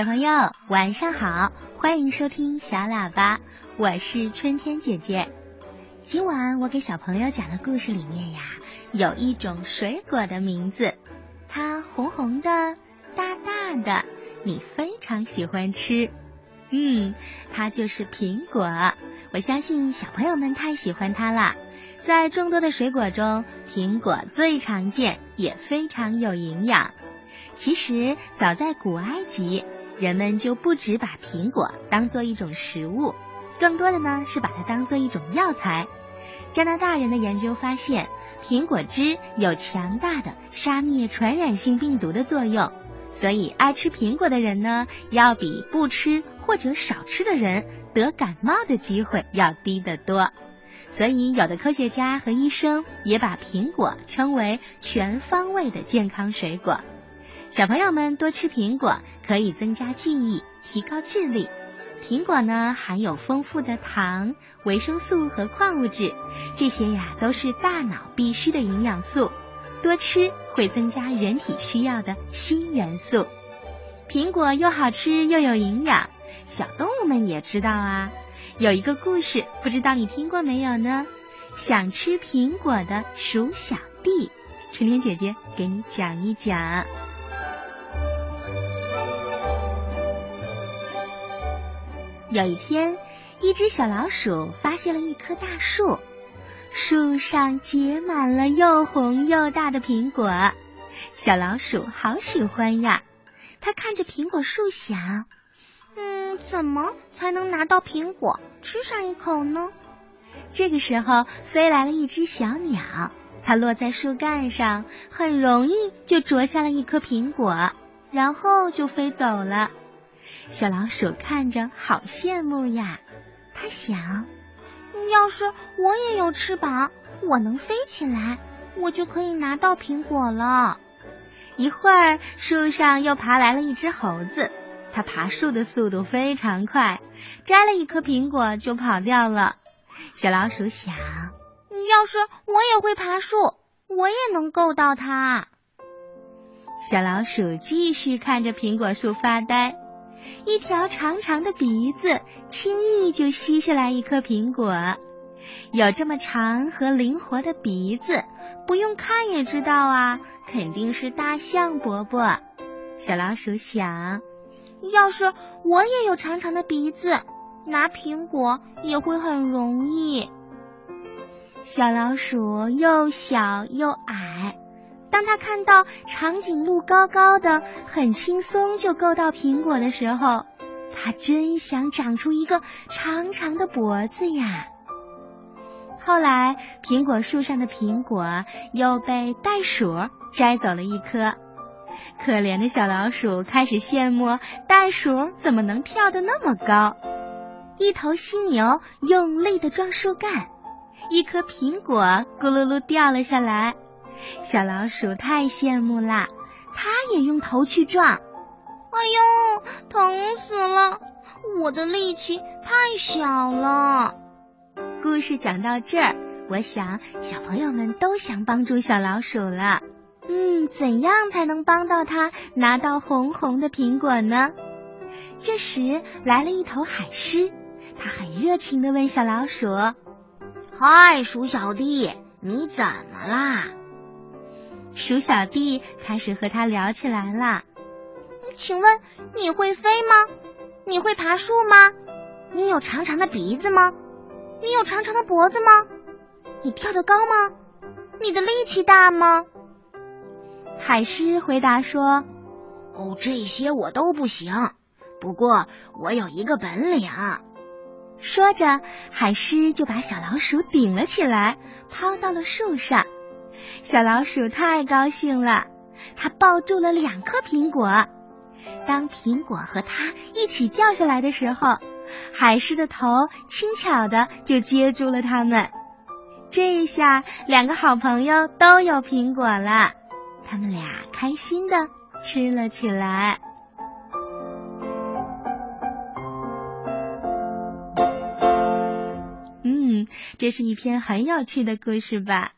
小朋友，晚上好，欢迎收听小喇叭，我是春天姐姐。今晚我给小朋友讲的故事里面呀，有一种水果的名字，它红红的、大大的，你非常喜欢吃。嗯，它就是苹果。我相信小朋友们太喜欢它了。在众多的水果中，苹果最常见，也非常有营养。其实，早在古埃及，人们就不止把苹果当做一种食物，更多的呢是把它当做一种药材。加拿大人的研究发现，苹果汁有强大的杀灭传染性病毒的作用，所以爱吃苹果的人呢，要比不吃或者少吃的人得感冒的机会要低得多。所以，有的科学家和医生也把苹果称为全方位的健康水果。小朋友们多吃苹果，可以增加记忆，提高智力。苹果呢，含有丰富的糖、维生素和矿物质，这些呀都是大脑必需的营养素。多吃会增加人体需要的锌元素。苹果又好吃又有营养，小动物们也知道啊。有一个故事，不知道你听过没有呢？想吃苹果的鼠小弟，春天姐姐给你讲一讲。有一天，一只小老鼠发现了一棵大树，树上结满了又红又大的苹果。小老鼠好喜欢呀！它看着苹果树想：“嗯，怎么才能拿到苹果吃上一口呢？”这个时候，飞来了一只小鸟，它落在树干上，很容易就啄下了一颗苹果，然后就飞走了。小老鼠看着好羡慕呀，它想，要是我也有翅膀，我能飞起来，我就可以拿到苹果了。一会儿，树上又爬来了一只猴子，它爬树的速度非常快，摘了一颗苹果就跑掉了。小老鼠想，要是我也会爬树，我也能够到它。小老鼠继续看着苹果树发呆。一条长长的鼻子，轻易就吸下来一颗苹果。有这么长和灵活的鼻子，不用看也知道啊，肯定是大象伯伯。小老鼠想，要是我也有长长的鼻子，拿苹果也会很容易。小老鼠又小又矮。当他看到长颈鹿高高的，很轻松就够到苹果的时候，他真想长出一个长长的脖子呀。后来，苹果树上的苹果又被袋鼠摘走了一颗，可怜的小老鼠开始羡慕袋鼠怎么能跳得那么高。一头犀牛用力的撞树干，一颗苹果咕噜噜掉了下来。小老鼠太羡慕啦，它也用头去撞。哎呦，疼死了！我的力气太小了。故事讲到这儿，我想小朋友们都想帮助小老鼠了。嗯，怎样才能帮到它拿到红红的苹果呢？这时来了一头海狮，它很热情的问小老鼠：“嗨，鼠小弟，你怎么啦？”鼠小弟开始和他聊起来了。请问你会飞吗？你会爬树吗？你有长长的鼻子吗？你有长长的脖子吗？你跳得高吗？你的力气大吗？海狮回答说：“哦，这些我都不行。不过我有一个本领。”说着，海狮就把小老鼠顶了起来，抛到了树上。小老鼠太高兴了，它抱住了两颗苹果。当苹果和它一起掉下来的时候，海狮的头轻巧的就接住了它们。这一下，两个好朋友都有苹果了，他们俩开心的吃了起来。嗯，这是一篇很有趣的故事吧。